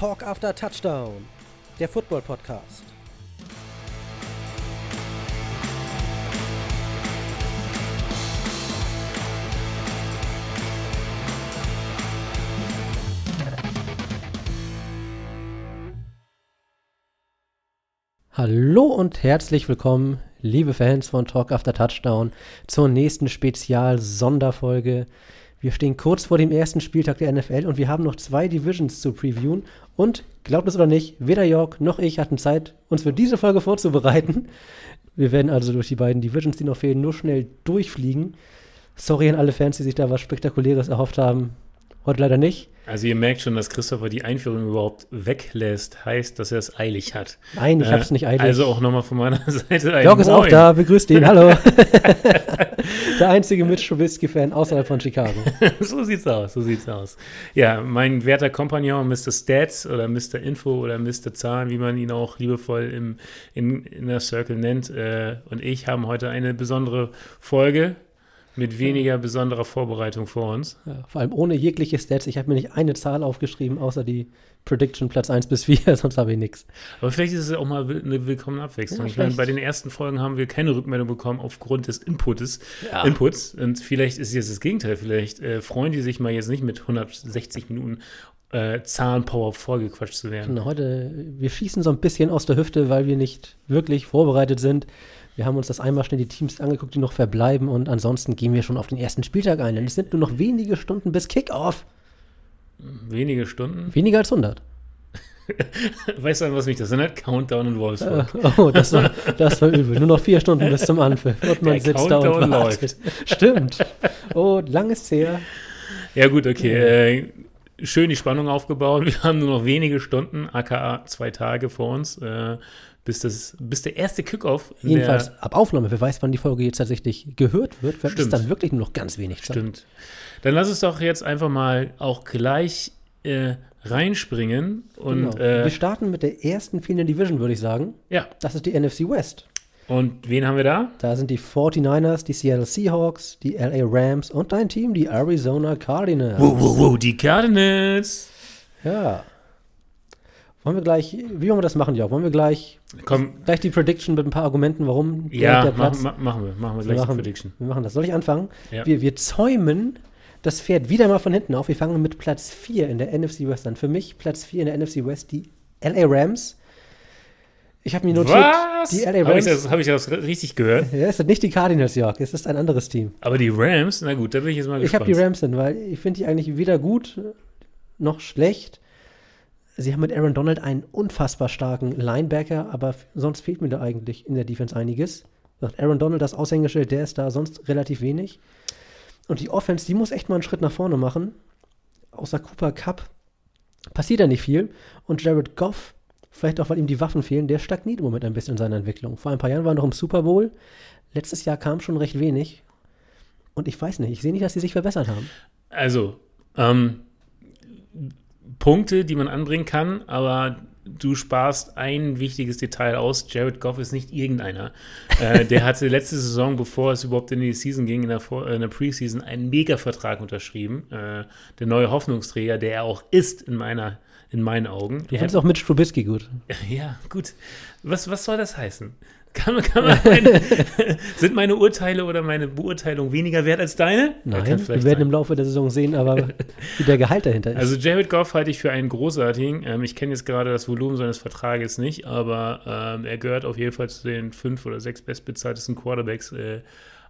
Talk After Touchdown, der Football Podcast. Hallo und herzlich willkommen, liebe Fans von Talk After Touchdown, zur nächsten Spezial-Sonderfolge. Wir stehen kurz vor dem ersten Spieltag der NFL und wir haben noch zwei Divisions zu previewen. Und glaubt es oder nicht, weder Jörg noch ich hatten Zeit, uns für diese Folge vorzubereiten. Wir werden also durch die beiden Divisions, die noch fehlen, nur schnell durchfliegen. Sorry an alle Fans, die sich da was Spektakuläres erhofft haben. Heute leider nicht. Also ihr merkt schon, dass Christopher die Einführung überhaupt weglässt, heißt, dass er es eilig hat. Nein, ich äh, habe es nicht eilig. Also auch nochmal von meiner Seite ein Jörg ist auch da, begrüßt ihn, hallo. Der einzige Mitch Trubisky-Fan außerhalb von Chicago. so sieht's aus, so sieht's aus. Ja, mein werter Kompagnon Mr. Stats oder Mr. Info oder Mr. Zahlen, wie man ihn auch liebevoll im, in, in der Circle nennt, äh, und ich haben heute eine besondere Folge mit weniger besonderer Vorbereitung vor uns. Ja, vor allem ohne jegliche Stats. Ich habe mir nicht eine Zahl aufgeschrieben, außer die Prediction Platz 1 bis 4, sonst habe ich nichts. Aber vielleicht ist es auch mal eine willkommene Abwechslung. Ja, ich meine, bei den ersten Folgen haben wir keine Rückmeldung bekommen aufgrund des Inputs. Ja. Inputs. Und vielleicht ist jetzt das Gegenteil. Vielleicht äh, freuen die sich mal jetzt nicht mit 160 Minuten äh, Zahlenpower vorgequatscht zu werden. Genau, heute, wir schießen so ein bisschen aus der Hüfte, weil wir nicht wirklich vorbereitet sind. Wir haben uns das einmal schnell die Teams angeguckt, die noch verbleiben und ansonsten gehen wir schon auf den ersten Spieltag ein. Denn es sind nur noch wenige Stunden bis Kickoff. Wenige Stunden? Weniger als 100. weißt du, was mich das erinnert? Countdown in Wolfsburg. Oh, das war, das war übel. Nur noch vier Stunden bis zum Anpfiff. Und man Der sitzt Countdown da und wartet. läuft. Stimmt. Oh, lang ist her. Ja gut, okay. Äh, schön die Spannung aufgebaut. Wir haben nur noch wenige Stunden, aka zwei Tage vor uns. Äh, bis, das, bis der erste Kickoff. Jedenfalls ab Aufnahme, wer weiß, wann die Folge jetzt tatsächlich gehört wird, wird es dann wirklich nur noch ganz wenig Zeit. Stimmt. Dann lass uns doch jetzt einfach mal auch gleich äh, reinspringen. Und, genau. äh, wir starten mit der ersten Female Division, würde ich sagen. Ja. Das ist die NFC West. Und wen haben wir da? Da sind die 49ers, die Seattle Seahawks, die LA Rams und dein Team, die Arizona Cardinals. Wow, wow, wow, die Cardinals. Ja. Wollen wir gleich, wie wollen wir das machen, Jörg? Wollen wir gleich, Komm. gleich die Prediction mit ein paar Argumenten, warum ja, der Platz? Ja, machen wir, machen wir gleich wir machen, die Prediction. Wir machen das. Soll ich anfangen? Ja. Wir, wir zäumen das Pferd wieder mal von hinten auf. Wir fangen mit Platz 4 in der NFC West an. Für mich Platz 4 in der NFC West die LA Rams. Ich habe mir notiert, Was? die LA Rams. Habe ich, das, hab ich das richtig gehört? Ja, es sind nicht die Cardinals, Jörg. Es ist ein anderes Team. Aber die Rams, na gut, da bin ich jetzt mal gespannt. Ich habe die Rams hin, weil ich finde die eigentlich weder gut noch schlecht sie haben mit Aaron Donald einen unfassbar starken Linebacker, aber sonst fehlt mir da eigentlich in der Defense einiges. Aaron Donald, das Aushängeschild, der ist da sonst relativ wenig. Und die Offense, die muss echt mal einen Schritt nach vorne machen. Außer Cooper Cup passiert da nicht viel. Und Jared Goff, vielleicht auch, weil ihm die Waffen fehlen, der stagniert im Moment ein bisschen in seiner Entwicklung. Vor ein paar Jahren war er noch im Super Bowl. Letztes Jahr kam schon recht wenig. Und ich weiß nicht, ich sehe nicht, dass sie sich verbessert haben. Also, ähm, Punkte, die man anbringen kann, aber du sparst ein wichtiges Detail aus. Jared Goff ist nicht irgendeiner. äh, der hatte letzte Saison, bevor es überhaupt in die Season ging, in der, äh, in der Preseason, einen Mega-Vertrag unterschrieben. Äh, der neue Hoffnungsträger, der er auch ist in meiner in meinen Augen. Du findest auch mit Strubisky gut. Ja, gut. Was, was soll das heißen? Kann kann man meine, sind meine Urteile oder meine Beurteilung weniger wert als deine? Nein, wir werden sein. im Laufe der Saison sehen, aber wie der Gehalt dahinter ist. Also Jared Goff halte ich für einen großartigen. Ähm, ich kenne jetzt gerade das Volumen seines Vertrages nicht, aber ähm, er gehört auf jeden Fall zu den fünf oder sechs bestbezahltesten Quarterbacks äh,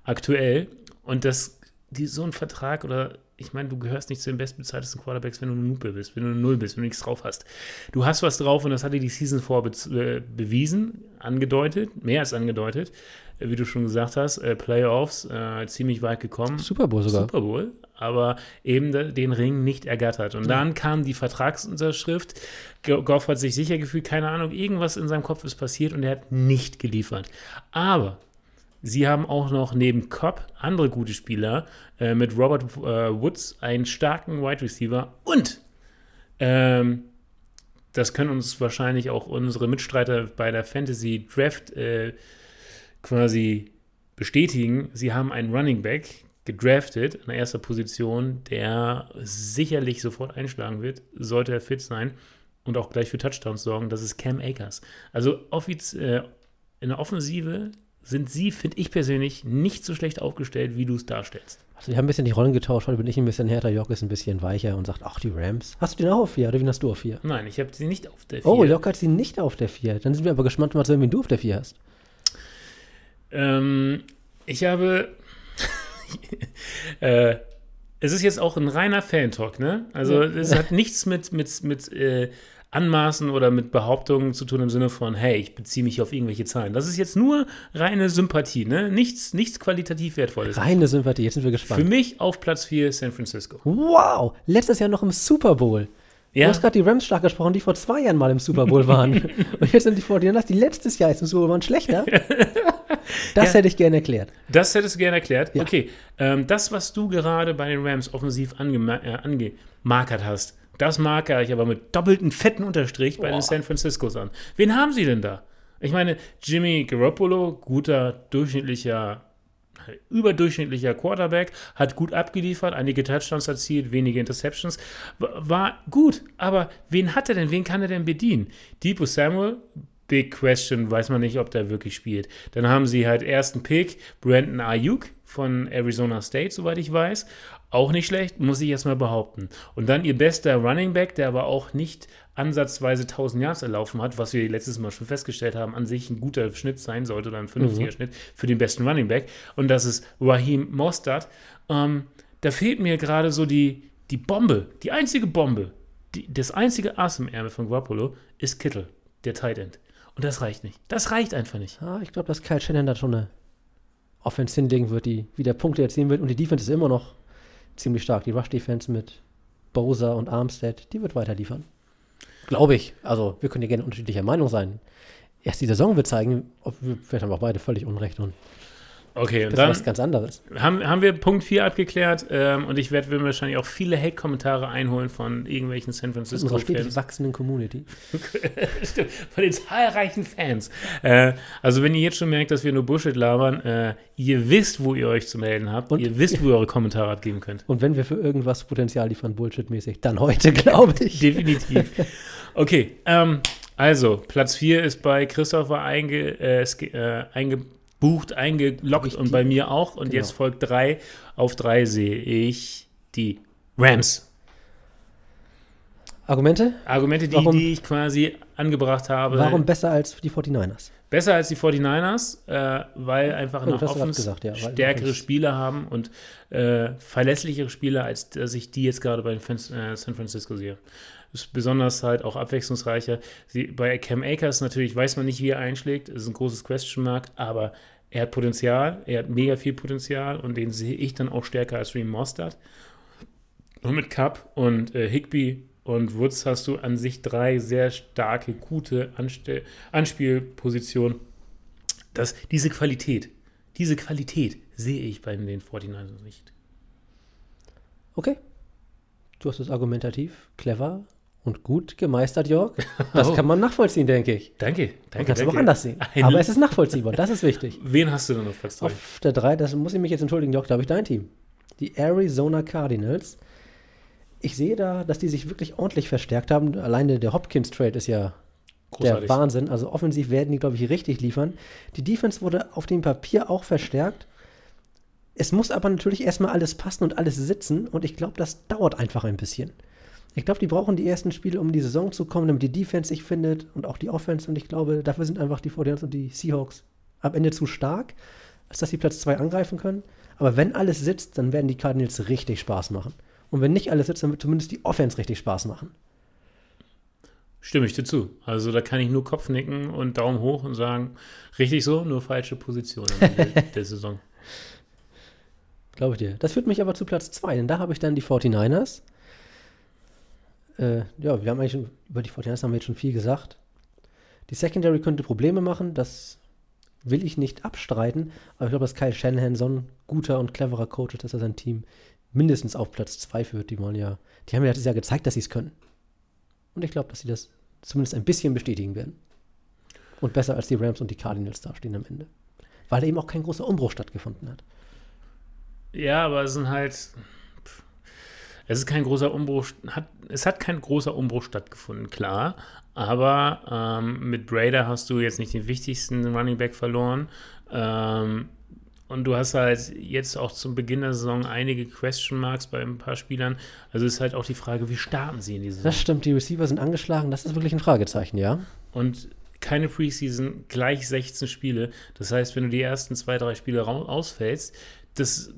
aktuell. Und das, die, so ein Vertrag oder ich meine, du gehörst nicht zu den bestbezahltesten Quarterbacks, wenn du eine Nupe bist, wenn du eine Null bist, wenn du nichts drauf hast. Du hast was drauf und das hatte die Season vor be bewiesen, angedeutet, mehr als angedeutet, äh, wie du schon gesagt hast, äh, Playoffs äh, ziemlich weit gekommen. Super Bowl sogar. Super Bowl, aber eben den Ring nicht ergattert. Und ja. dann kam die Vertragsunterschrift. Goff hat sich sicher gefühlt, keine Ahnung, irgendwas in seinem Kopf ist passiert und er hat nicht geliefert. Aber Sie haben auch noch neben Cobb andere gute Spieler äh, mit Robert äh, Woods, einen starken Wide Receiver und ähm, das können uns wahrscheinlich auch unsere Mitstreiter bei der Fantasy Draft äh, quasi bestätigen. Sie haben einen Running Back gedraftet in erster Position, der sicherlich sofort einschlagen wird, sollte er fit sein und auch gleich für Touchdowns sorgen. Das ist Cam Akers. Also offiz äh, in der Offensive sind sie, finde ich persönlich, nicht so schlecht aufgestellt, wie du es darstellst. Also, wir haben ein bisschen die Rollen getauscht. Heute bin ich ein bisschen härter, Jock ist ein bisschen weicher und sagt, ach, die Rams. Hast du den auch auf 4 oder wen hast du auf 4? Nein, ich habe sie nicht auf der 4. Oh, Jock hat sie nicht auf der 4. Dann sind wir aber gespannt, mal zu sehen, wen du auf der 4 hast. Ähm, ich habe. äh, es ist jetzt auch ein reiner Fan-Talk, ne? Also, es hat nichts mit, mit, mit äh, Anmaßen oder mit Behauptungen zu tun im Sinne von, hey, ich beziehe mich auf irgendwelche Zahlen. Das ist jetzt nur reine Sympathie, ne? Nichts, nichts qualitativ Wertvolles. Reine Sympathie, jetzt sind wir gespannt. Für mich auf Platz 4 San Francisco. Wow! Letztes Jahr noch im Super Bowl. Ja. Du hast gerade die Rams stark gesprochen, die vor zwei Jahren mal im Super Bowl waren. Und jetzt sind die 49ers, die letztes Jahr jetzt im Super Bowl waren, schlechter. Das ja. hätte ich gerne erklärt. Das hättest du gerne erklärt? Ja. Okay. Ähm, das, was du gerade bei den Rams offensiv äh, angemarkert hast, das markere ich aber mit doppelten fetten Unterstrich bei Boah. den San Franciscos an. Wen haben sie denn da? Ich meine, Jimmy Garoppolo, guter, durchschnittlicher, überdurchschnittlicher Quarterback, hat gut abgeliefert, einige Touchdowns erzielt, wenige Interceptions, war gut. Aber wen hat er denn? Wen kann er denn bedienen? Debo Samuel, Big Question, weiß man nicht, ob der wirklich spielt. Dann haben sie halt ersten Pick, Brandon Ayuk von Arizona State, soweit ich weiß. Auch nicht schlecht, muss ich erstmal behaupten. Und dann ihr bester Running Back, der aber auch nicht ansatzweise 1000 Yards erlaufen hat, was wir letztes Mal schon festgestellt haben, an sich ein guter Schnitt sein sollte oder ein vernünftiger mhm. Schnitt für den besten Running Back. Und das ist Raheem Mostert. Ähm, da fehlt mir gerade so die, die Bombe, die einzige Bombe, die, das einzige Ass im Ärmel von Guapolo ist Kittel, der Tight End. Und das reicht nicht. Das reicht einfach nicht. Ja, ich glaube, dass Kyle Shannon da schon eine Offense hinlegen wird, die wieder Punkte erzielen wird. Und die Defense ist immer noch ziemlich stark. Die Rush-Defense mit Bowser und Armstead, die wird weiter liefern. Glaube ich. Also, wir können ja gerne unterschiedlicher Meinung sein. Erst die Saison wird zeigen, ob wir, vielleicht haben wir auch beide völlig Unrecht und Okay, und dann was ganz anderes. Haben, haben wir Punkt 4 abgeklärt ähm, und ich werde wahrscheinlich auch viele Hate-Kommentare einholen von irgendwelchen San Francisco Unserer stetig wachsenden Community. Stimmt, von den zahlreichen Fans. Äh, also wenn ihr jetzt schon merkt, dass wir nur Bullshit labern, äh, ihr wisst, wo ihr euch zu melden habt, und ihr wisst, wo ihr eure Kommentare abgeben könnt. Und wenn wir für irgendwas Potenzial liefern, Bullshit-mäßig, dann heute, glaube ich. Definitiv. Okay, ähm, also Platz 4 ist bei Christopher einge, äh, äh eingebaut bucht, eingeloggt und bei mir auch. Und genau. jetzt folgt drei. Auf drei sehe ich die Rams. Argumente? Argumente, die, warum, die ich quasi angebracht habe. Warum besser als die 49ers? Besser als die 49ers, äh, weil einfach oh, nach Offens ja, stärkere Spieler haben und äh, verlässlichere Spieler, als dass ich die jetzt gerade bei den äh, San Francisco sehe ist besonders halt auch abwechslungsreicher. Sie, bei Cam Akers natürlich weiß man nicht, wie er einschlägt, ist ein großes Question Mark, aber er hat Potenzial, er hat mega viel Potenzial und den sehe ich dann auch stärker als Reem Mostert. Und mit Cup und äh, Higby und Woods hast du an sich drei sehr starke, gute Anstell Anspielpositionen. Das, diese Qualität, diese Qualität sehe ich bei den 49ers nicht. Okay. Du hast es argumentativ, clever und gut gemeistert, Jörg. Das oh. kann man nachvollziehen, denke ich. Danke, danke. Man kann es auch anders sehen. Ein Aber es ist nachvollziehbar, das ist wichtig. Wen hast du denn auf Platz 3? Auf der 3, das muss ich mich jetzt entschuldigen, Jörg, da habe ich dein Team. Die Arizona Cardinals. Ich sehe da, dass die sich wirklich ordentlich verstärkt haben. Alleine der Hopkins-Trade ist ja Großartig. der Wahnsinn. Also offensiv werden die, glaube ich, richtig liefern. Die Defense wurde auf dem Papier auch verstärkt. Es muss aber natürlich erstmal alles passen und alles sitzen. Und ich glaube, das dauert einfach ein bisschen. Ich glaube, die brauchen die ersten Spiele, um in die Saison zu kommen, damit die Defense sich findet und auch die Offense. Und ich glaube, dafür sind einfach die 49 und die Seahawks am Ende zu stark, als dass sie Platz 2 angreifen können. Aber wenn alles sitzt, dann werden die Cardinals richtig Spaß machen. Und wenn nicht alles sitzt, dann wird zumindest die Offense richtig Spaß machen. Stimme ich dir zu. Also da kann ich nur Kopfnicken und Daumen hoch und sagen, richtig so, nur falsche Position der, der Saison. Glaube ich dir. Das führt mich aber zu Platz 2, denn da habe ich dann die 49ers äh, ja, wir haben eigentlich schon, über die 49 haben wir jetzt schon viel gesagt. Die Secondary könnte Probleme machen, das will ich nicht abstreiten, aber ich glaube, dass Kyle Shanahan so ein guter und cleverer Coach ist, dass er sein Team mindestens auf Platz 2 führt. Die wollen ja, die haben ja das Jahr gezeigt, dass sie es können. Und ich glaube, dass sie das zumindest ein bisschen bestätigen werden. Und besser als die Rams und die Cardinals dastehen am Ende. Weil eben auch kein großer Umbruch stattgefunden hat. Ja, aber es sind halt. Es ist kein großer Umbruch, hat, es hat kein großer Umbruch stattgefunden, klar. Aber ähm, mit Brader hast du jetzt nicht den wichtigsten Running Back verloren. Ähm, und du hast halt jetzt auch zum Beginn der Saison einige Question Marks bei ein paar Spielern. Also ist halt auch die Frage, wie starten sie in diese Saison? Das stimmt, die Receiver sind angeschlagen, das ist wirklich ein Fragezeichen, ja. Und keine Preseason, gleich 16 Spiele. Das heißt, wenn du die ersten zwei, drei Spiele ausfällst, das,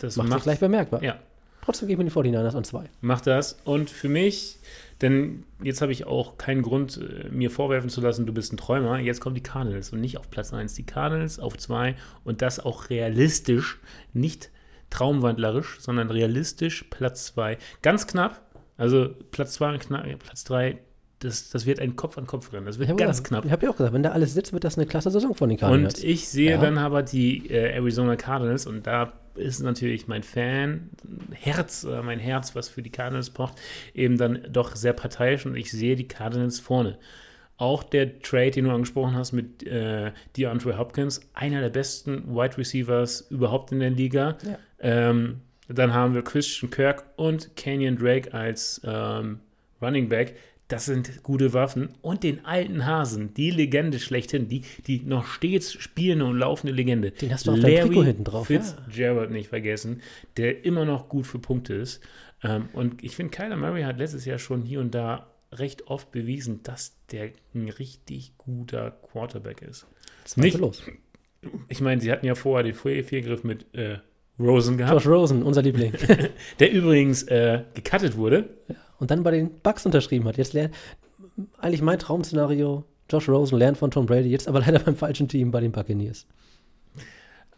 das macht, macht sich gleich bemerkbar. Ja. Trotzdem geben wir die 49ers an zwei. Macht das. Und für mich, denn jetzt habe ich auch keinen Grund, äh, mir vorwerfen zu lassen, du bist ein Träumer. Jetzt kommen die Cardinals und nicht auf Platz 1. Die Cardinals auf 2 und das auch realistisch, nicht traumwandlerisch, sondern realistisch Platz 2. Ganz knapp. Also Platz 2 und Platz 3 das, das wird ein Kopf an Kopf rennen. Das wird ja, ganz knapp. Ich habe ja auch gesagt, wenn da alles sitzt, wird das eine klasse Saison von den Cardinals. Und ich sehe ja. dann aber die äh, Arizona Cardinals und da ist natürlich mein Fan, Herz, oder mein Herz, was für die Cardinals pocht, eben dann doch sehr parteiisch und ich sehe die Cardinals vorne. Auch der Trade, den du angesprochen hast mit äh, DeAndre Hopkins, einer der besten Wide Receivers überhaupt in der Liga. Ja. Ähm, dann haben wir Christian Kirk und Kenyon Drake als ähm, Running Back das sind gute Waffen. Und den alten Hasen, die Legende schlechthin, die, die noch stets spielende und laufende Legende. Den hast du auf Larry Trikot hinten drauf. Fitzgerald ja. nicht vergessen, der immer noch gut für Punkte ist. Ähm, und ich finde, Kyler Murray hat letztes Jahr schon hier und da recht oft bewiesen, dass der ein richtig guter Quarterback ist. Das nicht los. Ich meine, sie hatten ja vorher den Viergriff mit äh, Rosen gehabt. Josh Rosen, unser Liebling. der übrigens äh, gecuttet wurde. Und dann bei den Bucks unterschrieben hat. Jetzt lernt eigentlich mein Traum-Szenario, Josh Rosen lernt von Tom Brady, jetzt aber leider beim falschen Team bei den Buccaneers.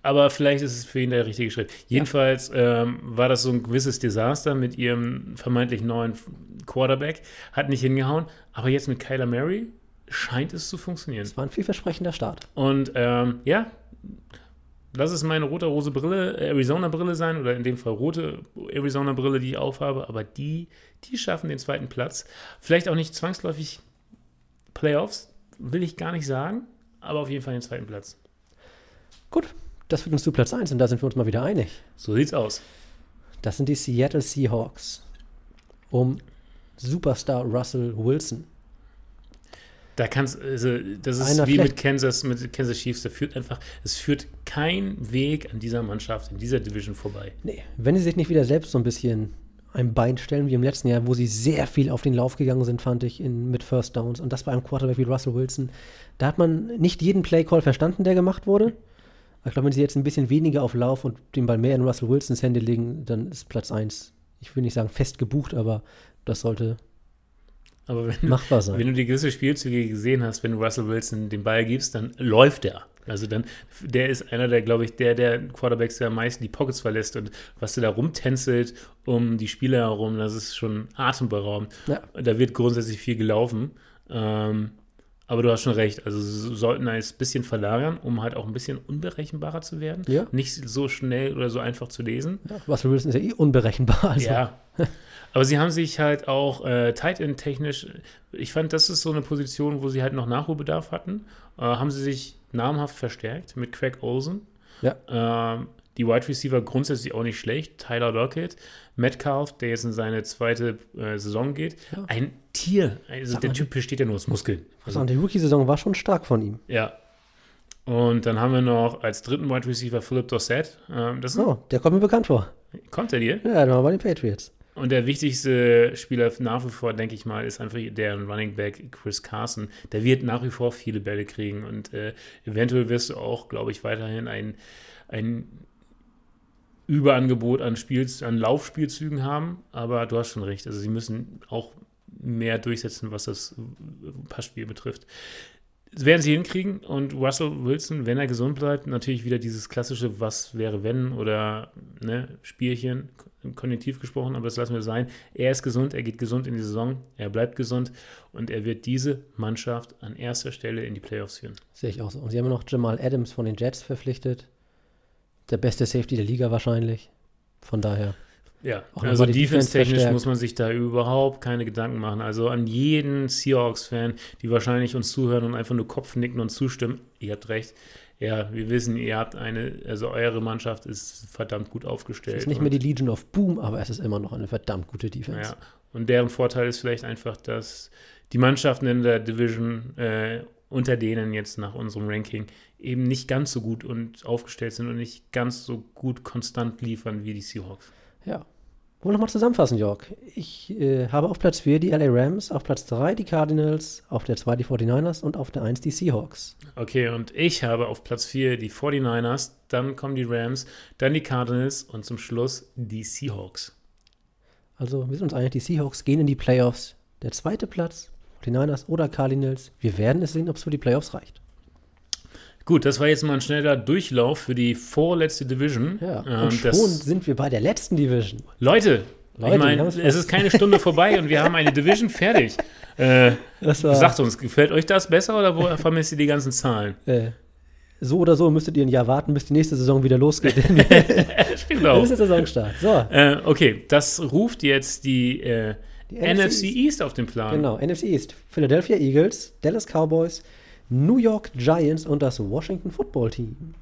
Aber vielleicht ist es für ihn der richtige Schritt. Jedenfalls ja. ähm, war das so ein gewisses Desaster mit ihrem vermeintlich neuen Quarterback. Hat nicht hingehauen. Aber jetzt mit Kyler Murray scheint es zu funktionieren. Es war ein vielversprechender Start. Und ähm, ja, lass es meine rote-rose Brille, Arizona-Brille sein oder in dem Fall rote Arizona-Brille, die ich aufhabe, aber die, die schaffen den zweiten Platz. Vielleicht auch nicht zwangsläufig Playoffs, will ich gar nicht sagen, aber auf jeden Fall den zweiten Platz. Gut, das führt uns zu Platz 1 und da sind wir uns mal wieder einig. So sieht's aus. Das sind die Seattle Seahawks um Superstar Russell Wilson. Da kannst also das ist Einer wie mit Kansas, mit Kansas Chiefs, da führt einfach, es führt kein Weg an dieser Mannschaft, in dieser Division vorbei. Nee, wenn sie sich nicht wieder selbst so ein bisschen ein Bein stellen wie im letzten Jahr, wo sie sehr viel auf den Lauf gegangen sind, fand ich, in, mit First Downs. Und das bei einem Quarterback wie Russell Wilson. Da hat man nicht jeden Play-Call verstanden, der gemacht wurde. ich glaube, wenn sie jetzt ein bisschen weniger auf Lauf und den Ball mehr in Russell Wilsons Hände legen, dann ist Platz 1, ich will nicht sagen fest gebucht, aber das sollte aber wenn, Machbar sein. wenn du die gewisse Spielzüge gesehen hast, wenn du Russell Wilson den Ball gibst, dann läuft er. Also dann, der ist einer der, glaube ich, der, der Quarterbacks, der am meisten die Pockets verlässt und was der da rumtänzelt um die Spieler herum, das ist schon atemberaubend. Ja. Da wird grundsätzlich viel gelaufen. Ähm, aber du hast schon recht. Also sie sollten ein bisschen verlagern, um halt auch ein bisschen unberechenbarer zu werden. Ja. Nicht so schnell oder so einfach zu lesen. Ja, Russell Wilson ist ja eh unberechenbar. Also. Ja. Aber sie haben sich halt auch äh, Tight End technisch, ich fand, das ist so eine Position, wo sie halt noch Nachholbedarf hatten. Äh, haben sie sich namhaft verstärkt mit Craig Olsen. Ja. Äh, die Wide Receiver grundsätzlich auch nicht schlecht. Tyler Lockett, Metcalf, der jetzt in seine zweite äh, Saison geht. Ja. Ein Tier. Also Sag der Typ besteht ja nur aus Muskeln. Also, die Rookie-Saison war schon stark von ihm. Ja. Und dann haben wir noch als dritten Wide Receiver Philip Dossett. Ähm, das oh, der kommt mir bekannt vor. Kommt er dir? Ja, der war bei den Patriots. Und der wichtigste Spieler nach wie vor, denke ich mal, ist einfach der Running Back Chris Carson. Der wird nach wie vor viele Bälle kriegen und äh, eventuell wirst du auch, glaube ich, weiterhin ein, ein Überangebot an, Spiel, an Laufspielzügen haben. Aber du hast schon recht. Also sie müssen auch mehr durchsetzen, was das Passspiel betrifft. Das werden sie hinkriegen und Russell Wilson, wenn er gesund bleibt, natürlich wieder dieses klassische Was wäre wenn oder ne, Spielchen, konjunktiv gesprochen, aber das lassen wir sein. Er ist gesund, er geht gesund in die Saison, er bleibt gesund und er wird diese Mannschaft an erster Stelle in die Playoffs führen. Sehe ich auch so. Und sie haben noch Jamal Adams von den Jets verpflichtet. Der beste Safety der Liga wahrscheinlich. Von daher. Ja, Auch also defense-technisch muss man sich da überhaupt keine Gedanken machen. Also an jeden Seahawks-Fan, die wahrscheinlich uns zuhören und einfach nur Kopfnicken und zustimmen, ihr habt recht. Ja, wir wissen, ihr habt eine, also eure Mannschaft ist verdammt gut aufgestellt. Es ist nicht mehr die Legion of Boom, aber es ist immer noch eine verdammt gute Defense. Ja, und deren Vorteil ist vielleicht einfach, dass die Mannschaften in der Division äh, unter denen jetzt nach unserem Ranking eben nicht ganz so gut und aufgestellt sind und nicht ganz so gut konstant liefern wie die Seahawks. Ja. Wollen wir nochmal zusammenfassen, Jörg. Ich äh, habe auf Platz 4 die LA Rams, auf Platz 3 die Cardinals, auf der 2 die 49ers und auf der 1 die Seahawks. Okay, und ich habe auf Platz 4 die 49ers, dann kommen die Rams, dann die Cardinals und zum Schluss die Seahawks. Also wir sind uns einig, die Seahawks gehen in die Playoffs. Der zweite Platz, 49ers oder Cardinals. Wir werden es sehen, ob es für die Playoffs reicht. Gut, das war jetzt mal ein schneller Durchlauf für die vorletzte Division. Ja. Ähm, und schon das, sind wir bei der letzten Division. Leute, Leute, ich meine, es ist keine Stunde vorbei und wir haben eine Division fertig. Äh, sagt uns, gefällt euch das besser oder wo vermisst ihr die ganzen Zahlen? äh, so oder so müsstet ihr ein Jahr warten, bis die nächste Saison wieder losgeht. genau. Das ist der Saisonstart. So, Äh, okay, das ruft jetzt die, äh, Die NFC NFC East auf den Plan. genau. NFC East. Philadelphia Eagles, Dallas Cowboys, New York Giants und das Washington Football Team.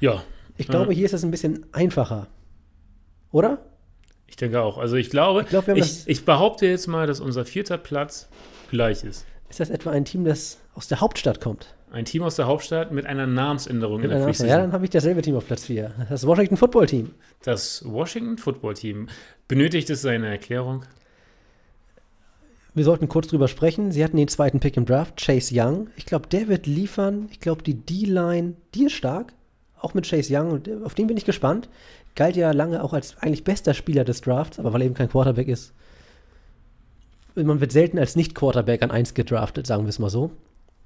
Ja, Ich glaube, Ja. hier ist es ein bisschen einfacher. Oder? ich denke auch. Also ich glaube, Ich glaub, ich, ich behaupte jetzt mal, dass unser vierter Platz gleich ist. Ist das etwa ein Team, das aus der Hauptstadt kommt? Ein Team aus der Hauptstadt mit einer Namensänderung in Mit der einer- Preseason. ja, dann habe ich dasselbe Team auf Platz 4. Das Washington Football Team. Das Washington Football Team. Benötigt es seine Erklärung? Wir sollten kurz drüber sprechen. Sie hatten den zweiten Pick im Draft, Chase Young. Ich glaube, der wird liefern. Ich glaube, die D-Line, die ist stark. Auch mit Chase Young. Und auf den bin ich gespannt. Galt ja lange auch als eigentlich bester Spieler des Drafts, aber weil er eben kein Quarterback ist. Man wird selten als Nicht-Quarterback an 1 gedraftet, sagen wir es mal so.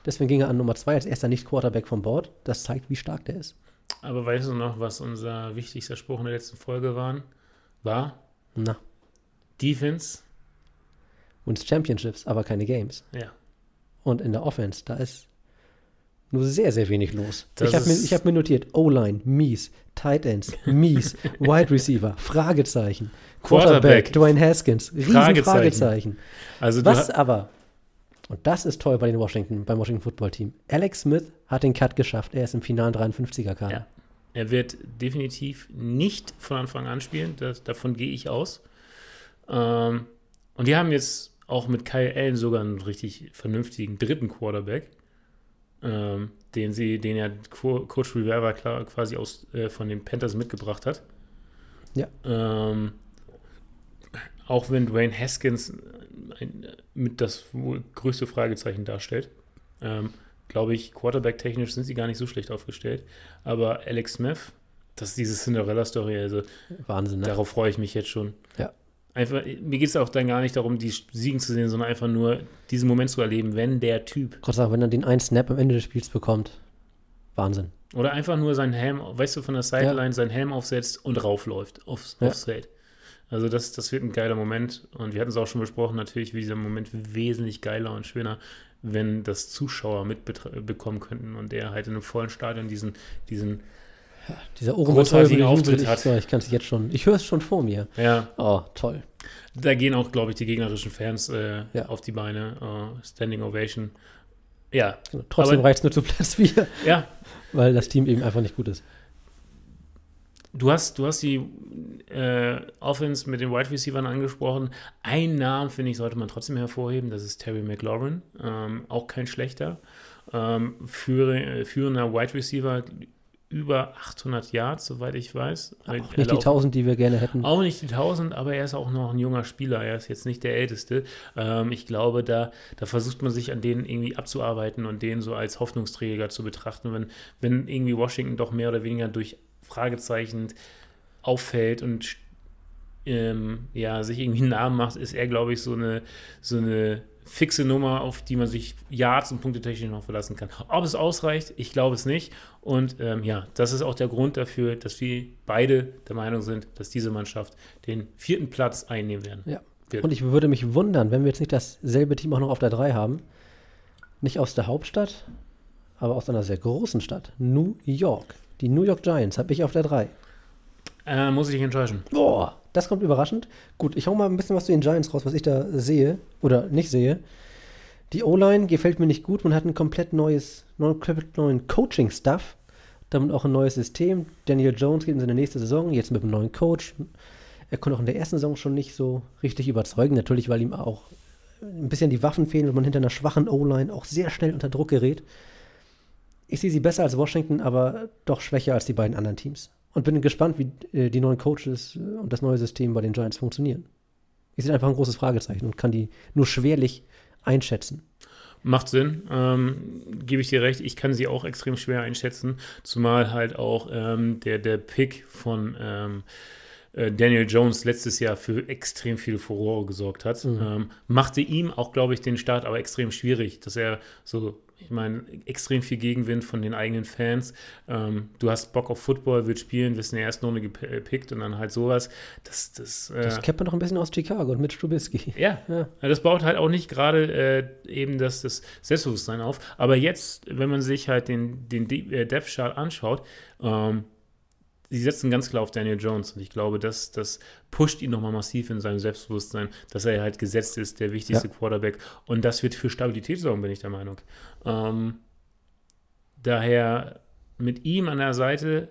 Deswegen ging er an Nummer 2 als erster Nicht-Quarterback vom Board. Das zeigt, wie stark der ist. Aber weißt du noch, was unser wichtigster Spruch in der letzten Folge waren? war? Na, Defense? Wins Championships, aber keine Games. Ja. Und in der Offense, da ist nur sehr, sehr wenig los. Das ich habe mir, ich hab mir notiert, O-Line, mies, Tight Ends, mies, Wide Receiver, Fragezeichen, Quarterback. Dwayne Haskins, riesen Fragezeichen. Fragezeichen. Also Was aber, und das ist toll bei den Washington, beim Washington Football Team, Alex Smith hat den Cut geschafft, er ist im finalen 53er Kader. Ja. Er wird definitiv nicht von Anfang an spielen, das, davon gehe ich aus. Ähm, und die haben jetzt auch mit Kyle Allen sogar einen richtig vernünftigen dritten Quarterback, ähm, den sie, den ja Co Coach Rivera klar, quasi aus, äh, von den Panthers mitgebracht hat. Ja. Ähm, auch wenn Dwayne Haskins ein, mit das wohl größte Fragezeichen darstellt, ähm, glaube ich, Quarterback-technisch sind sie gar nicht so schlecht aufgestellt. Aber Alex Smith, das ist diese Cinderella-Story, also Wahnsinn, ne? darauf freue ich mich jetzt schon. Ja. Einfach, mir geht es auch dann gar nicht darum, die Siegen zu sehen, sondern einfach nur diesen Moment zu erleben, wenn der Typ Gott sei Dank, wenn er den einen Snap am Ende des Spiels bekommt, Wahnsinn. oder einfach nur seinen Helm, weißt du, von der Sideline seinen Helm aufsetzt und raufläuft aufs, Ja. aufs Feld. Also das, das wird ein geiler Moment und wir hatten es auch schon besprochen, natürlich wird dieser Moment wesentlich geiler und schöner, wenn das Zuschauer mitbekommen könnten und er halt in einem vollen Stadion diesen, diesen Dieser oberbetäubende Auftritt hat. Ich, ich kann es jetzt schon, ich höre es schon vor mir. ja, Oh, toll. da gehen auch, glaube ich, die gegnerischen Fans äh, Ja. auf die Beine. Äh, Standing Ovation. Ja, Genau. Trotzdem reicht es nur zu Platz 4, ja, weil das Team eben einfach nicht gut ist. Du hast, du hast die äh, Offense mit den Wide Receivers angesprochen. Einen Namen, finde ich, sollte man trotzdem hervorheben. Das ist Terry McLaurin. Ähm, auch kein schlechter. Ähm, äh, führender Wide Receiver über 800 Yards, soweit ich weiß. Auch nicht die laufen- 1000, die wir gerne hätten. auch nicht die 1000, aber er ist auch noch ein junger Spieler. Er ist jetzt nicht der Älteste. Ähm, ich glaube, da, da versucht man sich an denen irgendwie abzuarbeiten und den so als Hoffnungsträger zu betrachten. Wenn, wenn irgendwie Washington doch mehr oder weniger durch Fragezeichen auffällt und ähm, ja, sich irgendwie einen Namen macht, ist er, glaube ich, so eine, so eine fixe Nummer, auf die man sich Yards und Punktetechnisch noch verlassen kann. Ob es ausreicht, ich glaube es nicht. Und ähm, ja, das ist auch der Grund dafür, dass wir beide der Meinung sind, dass diese Mannschaft den vierten Platz einnehmen werden. Ja. Wird. Und ich würde mich wundern, wenn wir jetzt nicht dasselbe Team auch noch auf der 3 haben. Nicht aus der Hauptstadt, aber aus einer sehr großen Stadt. New York. Die New York Giants habe ich auf der 3. Äh, muss ich dich enttäuschen. Boah, das kommt überraschend. Gut, ich hau mal ein bisschen was zu den Giants raus, was ich da sehe oder nicht sehe. Die O-Line gefällt mir nicht gut. Man hat ein komplett neues, komplett neuen Coaching-Stuff. Damit auch ein neues System. Daniel Jones geht in seine nächste Saison, jetzt mit einem neuen Coach. Er konnte auch in der ersten Saison schon nicht so richtig überzeugen. Natürlich, weil ihm auch ein bisschen die Waffen fehlen und man hinter einer schwachen O-Line auch sehr schnell unter Druck gerät. Ich sehe sie besser als Washington, aber doch schwächer als die beiden anderen Teams. Und bin gespannt, wie äh, die neuen Coaches äh, und das neue System bei den Giants funktionieren. Ich sehe einfach ein großes Fragezeichen und kann die nur schwerlich einschätzen. Macht Sinn, ähm, gebe ich dir recht. Ich kann sie auch extrem schwer einschätzen, zumal halt auch ähm, der, der Pick von ähm, äh, Daniel Jones letztes Jahr für extrem viel Furore gesorgt hat. Mhm. Ähm, machte ihm auch, glaube ich, den Start aber extrem schwierig, dass er so ich meine, extrem viel Gegenwind von den eigenen Fans. Ähm, du hast Bock auf Football, willst spielen, wirst in der ersten Runde gepickt und dann halt sowas. Das, das, äh, das kennt man noch ein bisschen aus Chicago und mit Strubisky. Ja, ja. das baut halt auch nicht gerade äh, eben das, das Selbstbewusstsein auf. Aber jetzt, wenn man sich halt den, den äh, Depth Chart anschaut, ähm, sie setzen ganz klar auf Daniel Jones und ich glaube, das, das pusht ihn nochmal massiv in seinem Selbstbewusstsein, dass er halt gesetzt ist, der wichtigste ja. Quarterback und das wird für Stabilität sorgen, bin ich der Meinung. Ähm, daher mit ihm an der Seite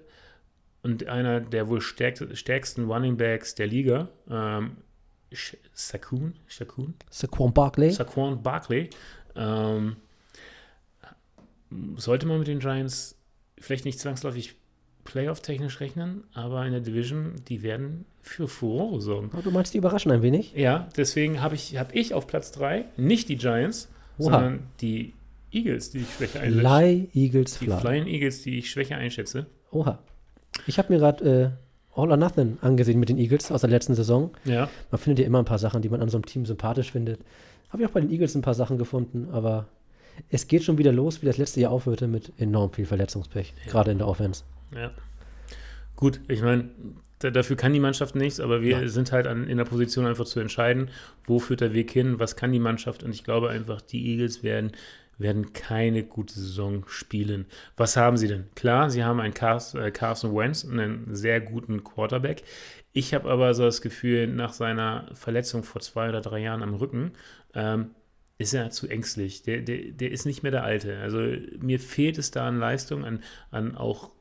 und einer der wohl stärksten Running Backs der Liga, ähm, Saquon, Saquon? Saquon Barkley. Saquon Barkley. Ähm, sollte man mit den Giants vielleicht nicht zwangsläufig Playoff-technisch rechnen, aber in der Division, die werden für Furore sorgen. Oh, du meinst, die überraschen ein wenig? Ja, deswegen habe ich, hab ich auf Platz 3 nicht die Giants, Oha. sondern die Eagles, die ich schwächer einschätze. Fly Eagles Die Fly. Flying Eagles, die ich schwächer einschätze. Oha. Ich habe mir gerade äh, All or Nothing angesehen mit den Eagles aus der letzten Saison. Ja. Man findet ja immer ein paar Sachen, die man an so einem Team sympathisch findet. Habe ich auch bei den Eagles ein paar Sachen gefunden, aber es geht schon wieder los, wie das letzte Jahr aufhörte mit enorm viel Verletzungspech, ja. gerade in der Offense. Ja. Gut, ich meine, da, dafür kann die Mannschaft nichts, aber wir ja. sind halt an, in der Position einfach zu entscheiden, wo führt der Weg hin, was kann die Mannschaft und ich glaube einfach, die Eagles werden werden keine gute Saison spielen. Was haben sie denn? Klar, sie haben einen äh, Carson Wentz, einen sehr guten Quarterback. Ich habe aber so das Gefühl, nach seiner Verletzung vor zwei oder drei Jahren am Rücken, ähm, ist er zu ängstlich. Der, der, der ist nicht mehr der Alte. Also mir fehlt es da an Leistung, an, an auch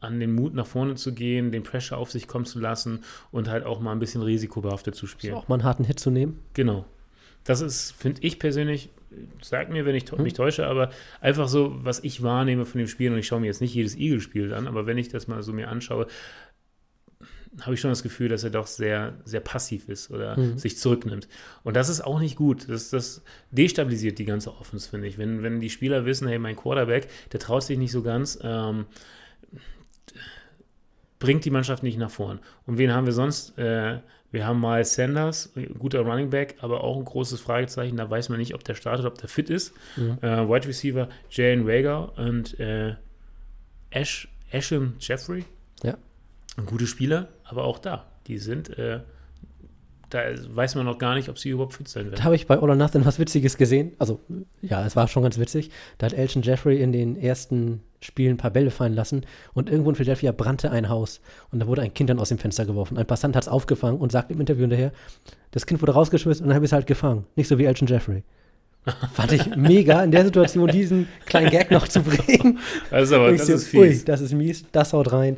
an den Mut nach vorne zu gehen, den Pressure auf sich kommen zu lassen und halt auch mal ein bisschen risikobehaftet zu spielen. auch mal einen harten Hit zu nehmen. Genau. Das ist, finde ich persönlich, sag mir, wenn ich hm. mich täusche, aber einfach so, was ich wahrnehme von dem Spiel, und ich schaue mir jetzt nicht jedes Eagle-Spiel an, aber wenn ich das mal so mir anschaue, habe ich schon das Gefühl, dass er doch sehr, sehr passiv ist oder mhm. sich zurücknimmt. Und das ist auch nicht gut. Das, das destabilisiert die ganze Offense, finde ich. Wenn, wenn die Spieler wissen, hey, mein Quarterback, der traut sich nicht so ganz, ähm, bringt die Mannschaft nicht nach vorn. Und wen haben wir sonst? Äh, wir haben mal Sanders, guter Running Back, aber auch ein großes Fragezeichen. Da weiß man nicht, ob der startet, ob der fit ist. Mhm. Äh, Wide Receiver Jalen Rager und äh, Ash, Asham Jeffrey. Ja. Ein guter Spieler, aber auch da. Die sind äh, da weiß man noch gar nicht, ob sie überhaupt fit sein werden. Da habe ich bei All or Nothing was Witziges gesehen. Also, ja, es war schon ganz witzig. Da hat Elton Jeffrey in den ersten Spielen ein paar Bälle fallen lassen und irgendwo in Philadelphia brannte ein Haus und da wurde ein Kind dann aus dem Fenster geworfen. Ein Passant hat es aufgefangen und sagt im Interview hinterher, das Kind wurde rausgeschmissen und dann habe ich es halt gefangen. Nicht so wie Elton Jeffrey. Fand ich mega, in der Situation diesen kleinen Gag noch zu bringen. Das ist aber, das so, ist fies. Ui, das ist mies, das haut rein.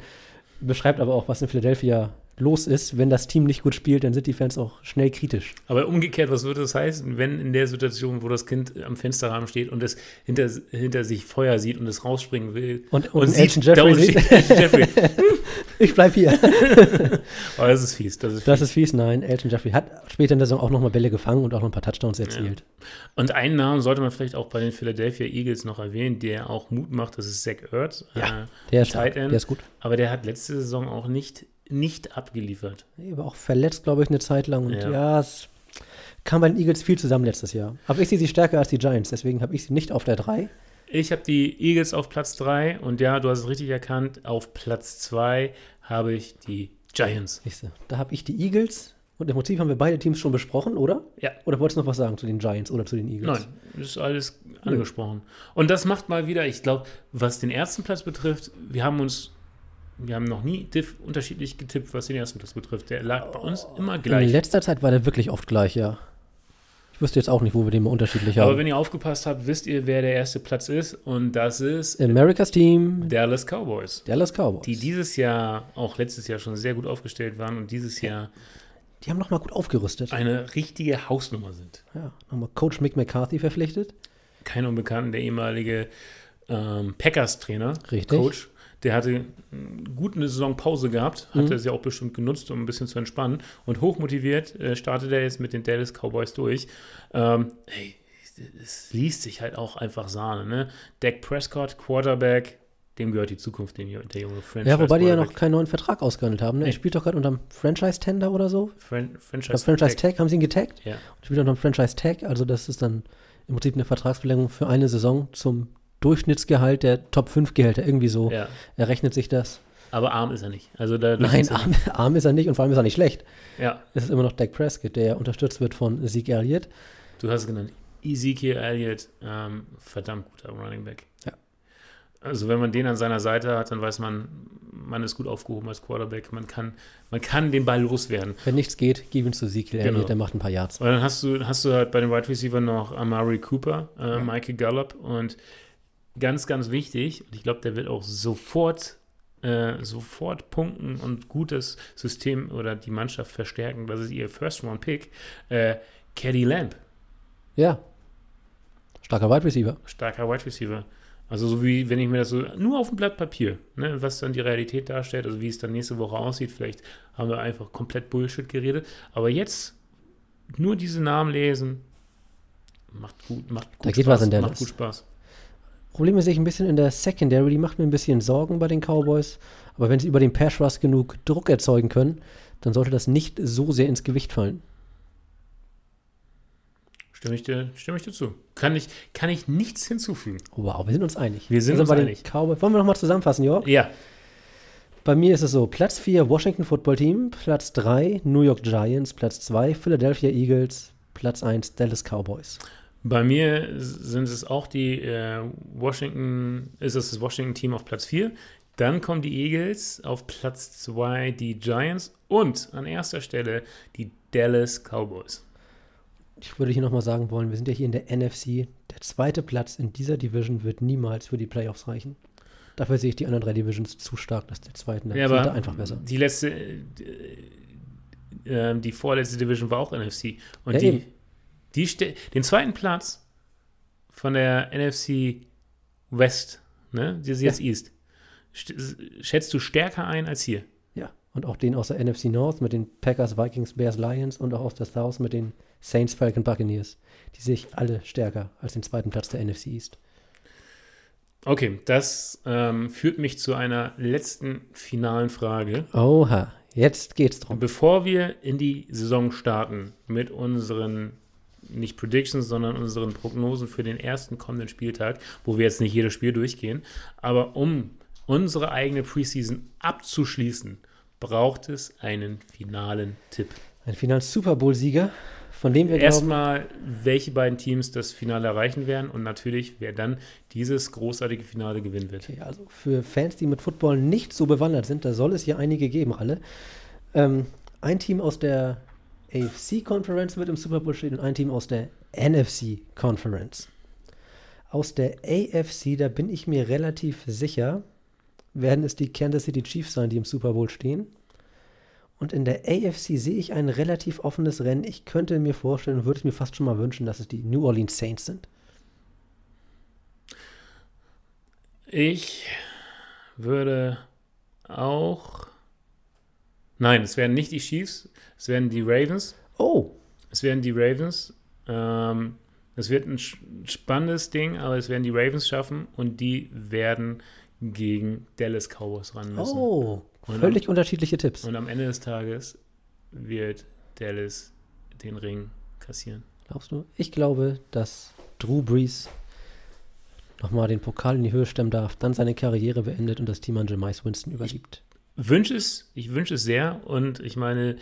Beschreibt aber auch, was in Philadelphia los ist. Wenn das Team nicht gut spielt, dann sind die Fans auch schnell kritisch. Aber umgekehrt, was würde das heißen, wenn in der Situation, wo das Kind am Fensterrahmen steht und es hinter, hinter sich Feuer sieht und es rausspringen will und, und, und sieht, Jeffrey, sieht, Jeffrey. ich bleib hier. Aber das ist fies. Das ist fies. das ist fies, nein. Elton Jeffrey hat später in der Saison auch nochmal Bälle gefangen und auch noch ein paar Touchdowns erzielt. Ja. Und einen Namen sollte man vielleicht auch bei den Philadelphia Eagles noch erwähnen, der auch Mut macht, das ist Zach Ertz. Ja, äh, der, ist der ist gut. Aber der hat letzte Saison auch nicht nicht abgeliefert. Er war auch verletzt, glaube ich, eine Zeit lang. Und ja, ja es kam bei den Eagles viel zusammen letztes Jahr. Aber ich sehe sie stärker als die Giants, deswegen habe ich sie nicht auf der 3. Ich habe die Eagles auf Platz 3 und ja, du hast es richtig erkannt, auf Platz 2 habe ich die Giants. Siehste, da habe ich die Eagles und im Prinzip haben wir beide Teams schon besprochen, oder? Ja. Oder wolltest du noch was sagen zu den Giants oder zu den Eagles? Nein, ist alles angesprochen. Und das macht mal wieder, ich glaube, was den ersten Platz betrifft, wir haben uns wir haben noch nie diff unterschiedlich getippt, was den ersten Platz betrifft. Der lag bei uns immer In gleich. letzter Zeit war der wirklich oft gleich, ja. Ich wüsste jetzt auch nicht, wo wir den mal unterschiedlich Aber haben. wenn ihr aufgepasst habt, wisst ihr, wer der erste Platz ist. Und das ist America's Team, Dallas Cowboys. Dallas Cowboys. Die dieses Jahr, auch letztes Jahr schon sehr gut aufgestellt waren und dieses Jahr Die haben nochmal gut aufgerüstet. eine richtige Hausnummer sind. Ja, nochmal Coach Mick McCarthy verpflichtet. Kein Unbekannten, der ehemalige ähm, Packers-Trainer, Richtig. Coach, der hatte mm, gut eine Saison Pause gehabt, hat Mhm. er sie auch bestimmt genutzt, um ein bisschen zu entspannen. Und hochmotiviert äh, startet er jetzt mit den Dallas Cowboys durch. Ähm, ey, es liest sich halt auch einfach Sahne, ne? Dak Prescott, Quarterback, dem gehört die Zukunft, dem, der junge Franchise. Ja, wobei die ja noch keinen neuen Vertrag ausgehandelt haben. Ne? Er Nee. spielt doch gerade unterm Franchise-Tender oder so. Fran Franchise, Franchise Tag. Tag haben sie ihn getaggt. Ja. Spielt unterm Franchise Tag. Also das ist dann im Prinzip eine Vertragsverlängerung für eine Saison zum Durchschnittsgehalt der Top 5 Gehälter. Irgendwie so ja. errechnet sich das. Aber arm ist er nicht. Also da, da Nein, arm, arm ist er nicht und vor allem ist er nicht schlecht. Ja, Es ist immer noch Dak Prescott, der unterstützt wird von Zeke Elliott. du hast es genannt. Ezekiel Elliott, ähm, verdammt guter Running Back. Ja. Also wenn man den an seiner Seite hat, dann weiß man, man ist gut aufgehoben als Quarterback. Man kann, man kann den Ball loswerden. Wenn nichts geht, gib ihn zu Zeke Elliott, Genau. der macht ein paar Yards. Und dann hast du, hast du halt bei den Wide Receiver noch Amari Cooper, äh, Michael Gallup und ganz, ganz wichtig, und ich glaube, der wird auch sofort, äh, sofort punkten und gutes System oder die Mannschaft verstärken. Das ist ihr First-Round-Pick. Äh, Caddy Lamb, Ja. Starker Wide Receiver. starker Wide Receiver. Also so wie, wenn ich mir das so, nur auf dem Blatt Papier, ne, was dann die Realität darstellt, also wie es dann nächste Woche aussieht, vielleicht haben wir einfach komplett Bullshit geredet, aber jetzt nur diese Namen lesen, macht gut, macht gut Da geht was in Macht Dallas. gut Spaß. Probleme sehe ich ein bisschen in der Secondary, die macht mir ein bisschen Sorgen bei den Cowboys. Aber wenn sie über den Pass Rush genug Druck erzeugen können, dann sollte das nicht so sehr ins Gewicht fallen. Stimme ich dir, stimme ich dir zu. Kann ich, kann ich nichts hinzufügen. Wow, wir sind uns einig. Wir sind Also uns bei einig. den Cowboys. Wollen wir nochmal zusammenfassen, Jörg? Ja, Bei mir ist es so: Platz 4 Washington Football Team, Platz 3 New York Giants, Platz 2 Philadelphia Eagles, Platz 1 Dallas Cowboys. Bei mir sind es auch die äh, Washington, ist es das Washington-Team auf Platz 4. Dann kommen die Eagles auf Platz 2, die Giants und an erster Stelle die Dallas Cowboys. Ich würde hier nochmal sagen wollen, wir sind ja hier in der NFC. Der zweite Platz in dieser Division wird niemals für die Playoffs reichen. Dafür sehe ich die anderen drei Divisions zu stark, dass der zweite der Ja, aber einfach besser. die letzte, äh, äh, die vorletzte Division war auch NFC. Und Ja, die, eben. Die den zweiten Platz von der NFC West, ne, die ist jetzt East, st- schätzt du stärker ein als hier? Ja, und auch den aus der NFC North mit den Packers, Vikings, Bears, Lions und auch aus der South mit den Saints, Falcon, Buccaneers. Die sehe ich alle stärker als den zweiten Platz der NFC East. Okay, das ähm, führt mich zu einer letzten finalen Frage. Oha, jetzt geht's drum. Bevor wir in die Saison starten mit unseren, nicht Predictions, sondern unseren Prognosen für den ersten kommenden Spieltag, wo wir jetzt nicht jedes Spiel durchgehen, aber um unsere eigene Preseason abzuschließen, braucht es einen finalen Tipp. Ein finalen Super Bowl-Sieger, von dem wir Erstmal, welche beiden Teams das Finale erreichen werden und natürlich, wer dann dieses großartige Finale gewinnen wird. Okay, also für Fans, die mit Football nicht so bewandert sind, da soll es hier einige geben, alle. Ähm, ein Team aus der AFC Conference wird im Super Bowl stehen und ein Team aus der NFC Conference. Aus der AFC, da bin ich mir relativ sicher, werden es die Kansas City Chiefs sein, die im Super Bowl stehen. Und in der AFC sehe ich ein relativ offenes Rennen. Ich könnte mir vorstellen würde es mir fast schon mal wünschen, dass es die New Orleans Saints sind. Ich würde auch. Nein, es werden nicht die Chiefs, es werden die Ravens. Oh, Es werden die Ravens. Ähm, es wird ein spannendes Ding, aber es werden die Ravens schaffen und die werden gegen Dallas Cowboys ran müssen. oh, Und völlig unterschiedliche Tipps. Und am Ende des Tages wird Dallas den Ring kassieren. Glaubst du? Ich glaube, dass Drew Brees nochmal den Pokal in die Höhe stemmen darf, dann seine Karriere beendet und das Team an Jameis Winston übergibt. wünsche es, ich wünsche es sehr und ich meine,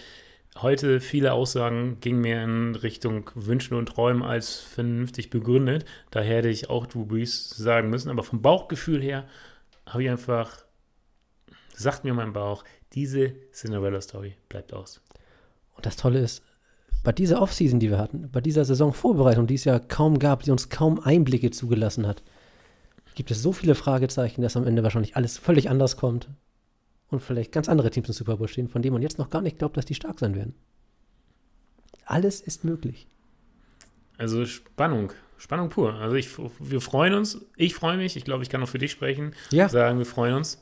heute viele Aussagen gingen mehr in Richtung Wünschen und Träumen als vernünftig begründet. Daher hätte ich auch Drew Brees sagen müssen, aber vom Bauchgefühl her habe ich einfach sagt mir mein Bauch, diese Cinderella-Story bleibt aus. Und das Tolle ist, bei dieser Offseason, die wir hatten, bei dieser Saisonvorbereitung, die es ja kaum gab, die uns kaum Einblicke zugelassen hat, gibt es so viele Fragezeichen, dass am Ende wahrscheinlich alles völlig anders kommt und vielleicht ganz andere Teams im Super Bowl stehen, von denen man jetzt noch gar nicht glaubt, dass die stark sein werden. Alles ist möglich. Also Spannung, Spannung pur. Also ich, wir freuen uns, ich freue mich, ich glaube, ich kann auch für dich sprechen, Ja. sagen, wir freuen uns.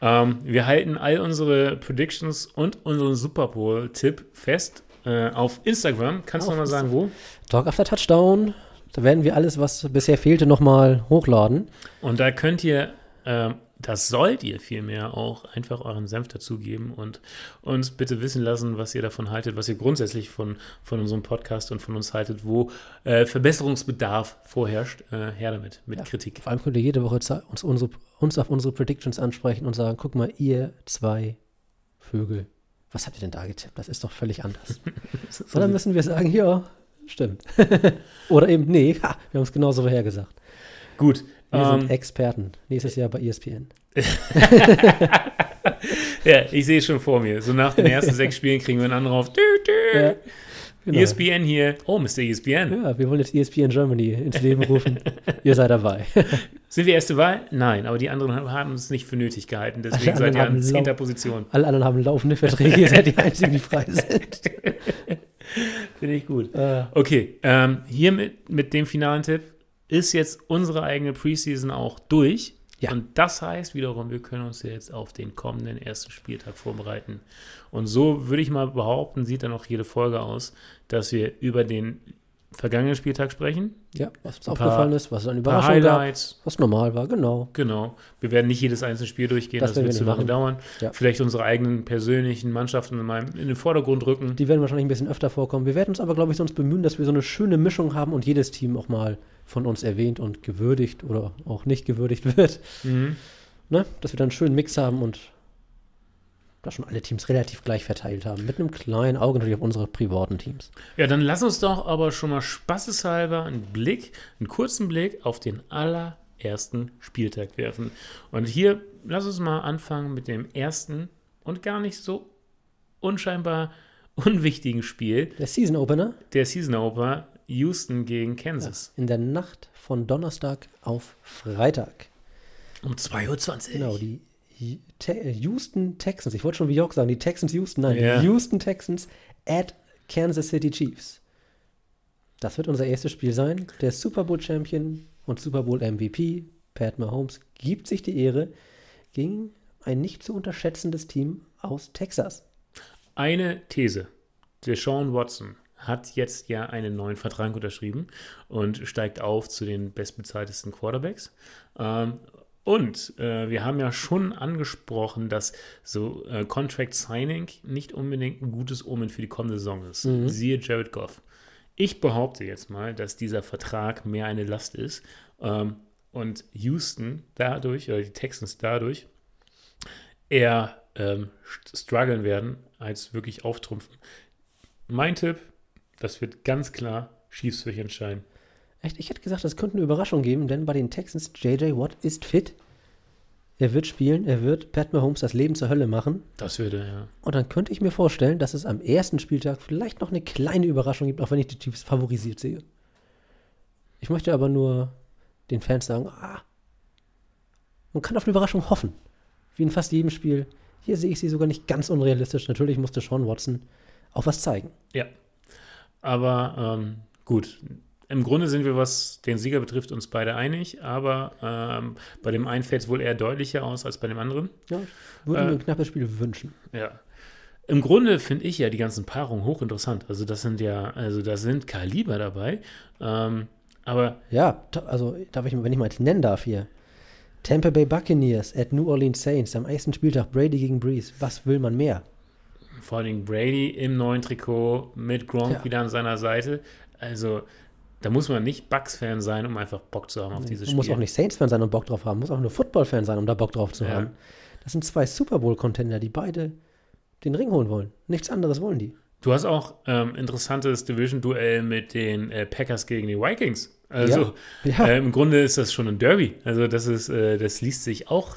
Ähm, wir halten all unsere Predictions und unseren Super Bowl-Tipp fest äh, auf Instagram. Kannst du Auf noch mal sagen, wo? Talk after Touchdown. Da werden wir alles, was bisher fehlte, nochmal hochladen. Und da könnt ihr, ähm, das sollt ihr vielmehr auch einfach euren Senf dazugeben und uns bitte wissen lassen, was ihr davon haltet, was ihr grundsätzlich von, von unserem Podcast und von uns haltet, wo äh, Verbesserungsbedarf vorherrscht. Äh, her damit, mit Ja. Kritik. Vor allem könnt ihr jede Woche uns, unsere, uns auf unsere Predictions ansprechen und sagen, guck mal, ihr zwei Vögel, was habt ihr denn da getippt? Das ist doch völlig anders. Dann müssen wir sagen, ja, stimmt. Oder eben, nee, ha, wir haben es genauso vorhergesagt. Gut. Wir ähm, sind Experten. Nächstes Jahr bei ESPN. ja, ich sehe es schon vor mir. So nach den ersten sechs Spielen kriegen wir einen Anruf. Dü, dü. Ja, genau. ESPN hier. Oh, Mr. ESPN. Ja, wir wollen jetzt ESPN Germany ins Leben rufen. ihr seid dabei. Sind wir erste Wahl? Nein, aber die anderen haben- es nicht für nötig gehalten. Deswegen Alle seid ihr an zehnter Position. Alle anderen haben laufende Verträge, ihr seid die Einzigen, die frei sind. Finde ich gut. Äh, Okay, ähm, hier mit, mit dem finalen Tipp ist jetzt unsere eigene Preseason auch durch. Ja. Und das heißt wiederum, wir können uns jetzt auf den kommenden ersten Spieltag vorbereiten. Und so würde ich mal behaupten, sieht dann auch jede Folge aus, dass wir über den vergangenen Spieltag sprechen. ja, was uns aufgefallen ist, was an Überraschung gab, Highlights. was normal war, genau. Genau. Wir werden nicht jedes einzelne Spiel durchgehen, Das das, wird wir zu lange dauern. Ja. Vielleicht unsere eigenen persönlichen Mannschaften mal in den Vordergrund rücken. Die werden wahrscheinlich ein bisschen öfter vorkommen. Wir werden uns aber, glaube ich, sonst bemühen, dass wir so eine schöne Mischung haben und jedes Team auch mal von uns erwähnt und gewürdigt oder auch nicht gewürdigt wird. Mhm. Ne? Dass wir dann einen schönen Mix haben und da schon alle Teams relativ gleich verteilt haben. Mit einem kleinen Auge natürlich auf unsere privaten Teams. Ja, dann lass uns doch aber schon mal spaßeshalber einen Blick, einen kurzen Blick auf den allerersten Spieltag werfen. Und hier lass uns mal anfangen mit dem ersten und gar nicht so unscheinbar unwichtigen Spiel Der Season Opener der Season Opener Houston gegen Kansas. in der Nacht von Donnerstag auf Freitag. Um 2.20 Uhr. Genau, die Houston Texans, ich wollte schon wie York sagen, die Texans Houston, nein, Ja. die Houston Texans at Kansas City Chiefs. Das wird unser erstes Spiel sein. Der Super Bowl Champion und Super Bowl MVP, Pat Mahomes, gibt sich die Ehre gegen ein nicht zu unterschätzendes Team aus Texas. Eine These. Deshaun Watson hat jetzt ja einen neuen Vertrag unterschrieben und steigt auf zu den bestbezahltesten Quarterbacks. Ähm, und äh, wir haben ja schon angesprochen, dass so äh, Contract Signing nicht unbedingt ein gutes Omen für die kommende Saison ist. Siehe Jared Goff. Ich behaupte jetzt mal, dass dieser Vertrag mehr eine Last ist ähm, und Houston dadurch, oder die Texans dadurch, eher ähm, st- strugglen werden, als wirklich auftrumpfen. Mein Tipp, das wird ganz klar für euch entscheiden. Echt, ich hätte gesagt, das könnte eine Überraschung geben, denn bei den Texans, JJ Watt ist fit. Er wird spielen, er wird Pat Mahomes das Leben zur Hölle machen. Das würde, ja. Und dann könnte ich mir vorstellen, dass es am ersten Spieltag vielleicht noch eine kleine Überraschung gibt, auch wenn ich die Chiefs favorisiert sehe. Ich möchte aber nur den Fans sagen, ah, man kann auf eine Überraschung hoffen. Wie in fast jedem Spiel. Hier sehe ich sie sogar nicht ganz unrealistisch. Natürlich musste Sean Watson auch was zeigen. Ja. Aber ähm, gut. Im Grunde sind wir, was den Sieger betrifft, uns beide einig, aber ähm, bei dem einen fällt es wohl eher deutlicher aus als bei dem anderen. Ja, ich würde Äh, mir ein knappes Spiel wünschen. Ja. Im Grunde finde ich ja die ganzen Paarungen hochinteressant. Also das sind ja, also da sind Kaliber dabei. Ähm, aber Ja, also darf ich, wenn ich mal jetzt nennen darf hier. Tampa Bay Buccaneers at New Orleans Saints am ersten Spieltag Brady gegen Breeze. Was will man mehr? Vor Dingen Brady im neuen Trikot mit Gronk Ja. wieder an seiner Seite. Also da muss man nicht Bucks-Fan sein, um einfach Bock zu haben auf dieses Man Spiel. muss auch nicht Saints-Fan sein und Bock drauf haben, muss auch nur Football-Fan sein, um da Bock drauf zu Ja. haben. Das sind zwei Super Bowl-Contender, die beide den Ring holen wollen. Nichts anderes wollen die. Du hast auch ähm, interessantes Division-Duell mit den äh, Packers gegen die Vikings. Also Ja. Ja. äh, im Grunde ist das schon ein Derby. Also das ist, äh, das liest sich auch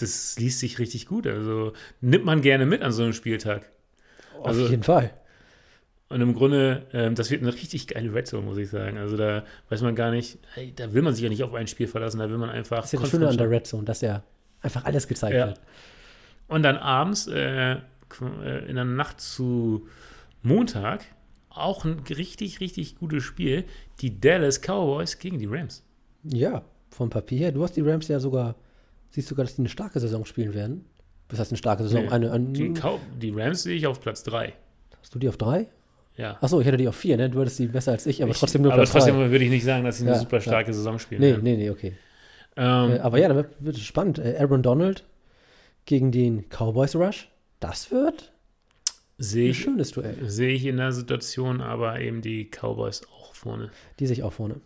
das liest sich richtig gut. Also nimmt man gerne mit an so einem Spieltag. Auf also, jeden Fall. Und im Grunde, ähm, das wird eine richtig geile Red Zone, muss ich sagen. Also da weiß man gar nicht, hey, da will man sich ja nicht auf ein Spiel verlassen, da will man einfach. Das ist ja das Schöne an der Red Zone, dass ja einfach alles gezeigt ja. wird. Und dann abends, äh, äh, in der Nacht zu Montag, auch ein richtig, richtig gutes Spiel. Die Dallas Cowboys gegen die Rams. Ja, vom Papier her. Du hast die Rams ja sogar, siehst sogar, dass die eine starke Saison spielen werden. Was heißt eine starke Saison? Nee, eine, eine, die, die, Rams sehe ich auf Platz 3. Hast du die auf 3? Ja. Achso, ich hätte die auf 4, ne? Du hattest die besser als ich, aber ich, trotzdem nur aber Platz Aber trotzdem würde ich nicht sagen, dass sie eine ja, super starke ja. Saison spielen. Nee, ja. nee, nee, okay. Ähm, äh, aber ja, da wird, es spannend. Äh, Aaron Donald gegen den Cowboys Rush. Das wird Sehe ich, schönes Duell. Sehe ich in der Situation aber eben die Cowboys auch vorne. Die sich auch vorne.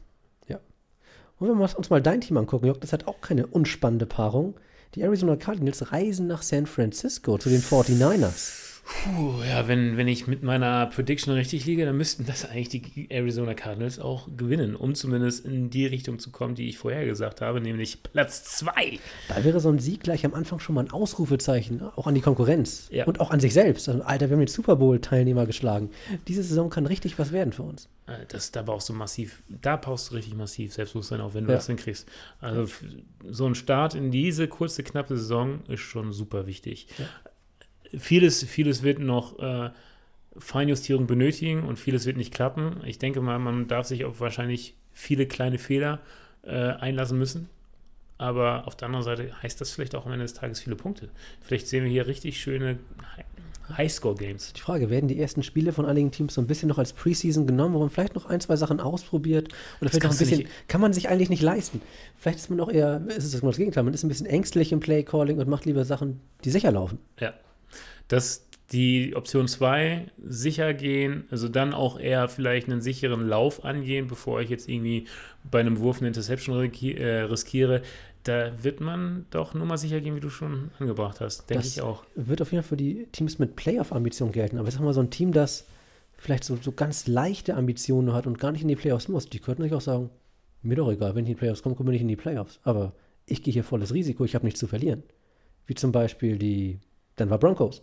Und wenn wir uns mal dein Team angucken, Jörg, das hat auch keine unspannende Paarung. Die Arizona Cardinals reisen nach San Francisco zu den 49ers. Puh, ja, wenn, wenn ich mit meiner Prediction richtig liege, dann müssten das eigentlich die Arizona Cardinals auch gewinnen, um zumindest in die Richtung zu kommen, die ich vorher gesagt habe, nämlich Platz 2. Da wäre so ein Sieg gleich am Anfang schon mal ein Ausrufezeichen, auch an die Konkurrenz ja. und auch an sich selbst. Also, Alter, wir haben den Super Bowl-Teilnehmer geschlagen. Diese Saison kann richtig was werden für uns. Äh, das, da brauchst du massiv, da brauchst du richtig massiv Selbstbewusstsein, auch wenn du ja. das hinkriegst. Also so ein Start in diese kurze, knappe Saison ist schon super wichtig. Ja vieles, vieles wird noch äh, Feinjustierung benötigen und vieles wird nicht klappen. Ich denke mal, man darf sich auf wahrscheinlich viele kleine Fehler äh, einlassen müssen. Aber auf der anderen Seite heißt das vielleicht auch am Ende des Tages viele Punkte. Vielleicht sehen wir hier richtig schöne Highscore-Games. Die Frage, werden die ersten Spiele von einigen Teams so ein bisschen noch als Preseason genommen, wo man vielleicht noch ein, zwei Sachen ausprobiert? Oder vielleicht auch ein bisschen, kann man sich eigentlich nicht leisten. Vielleicht ist man auch eher, ist es das Gegenteil, man ist ein bisschen ängstlich im Play-Calling und macht lieber Sachen, die sicher laufen. Ja dass die Option 2 sicher gehen, also dann auch eher vielleicht einen sicheren Lauf angehen, bevor ich jetzt irgendwie bei einem Wurf eine Interception äh, riskiere. Da wird man doch nur mal sicher gehen, wie du schon angebracht hast, denke ich auch. Wird auf jeden Fall für die Teams mit Playoff-Ambitionen gelten. Aber ich sag mal, so ein Team, das vielleicht so, so ganz leichte Ambitionen hat und gar nicht in die Playoffs muss, die könnten sich auch sagen, mir doch egal, wenn ich in die Playoffs komme, komme ich nicht in die Playoffs. Aber ich gehe hier volles Risiko, ich habe nichts zu verlieren. Wie zum Beispiel die Denver Broncos.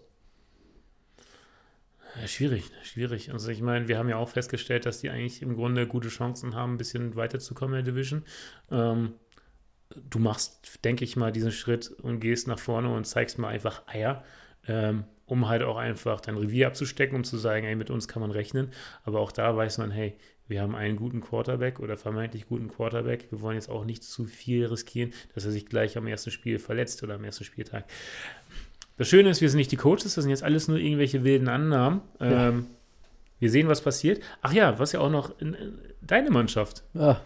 Schwierig, schwierig. Also ich meine, wir haben ja auch festgestellt, dass die eigentlich im Grunde gute Chancen haben, ein bisschen weiterzukommen in der Division. Ähm, du machst, denke ich mal, diesen Schritt und gehst nach vorne und zeigst mal einfach Eier, ähm, um halt auch einfach dein Revier abzustecken, um zu sagen, ey, mit uns kann man rechnen. Aber auch da weiß man, hey, wir haben einen guten Quarterback oder vermeintlich guten Quarterback. Wir wollen jetzt auch nicht zu viel riskieren, dass er sich gleich am ersten Spiel verletzt oder am ersten Spieltag. Das Schöne ist, wir sind nicht die Coaches, das sind jetzt alles nur irgendwelche wilden Annahmen. Ja. Ähm, wir sehen, was passiert. Ach ja, was ja auch noch in, in deine Mannschaft. Ja.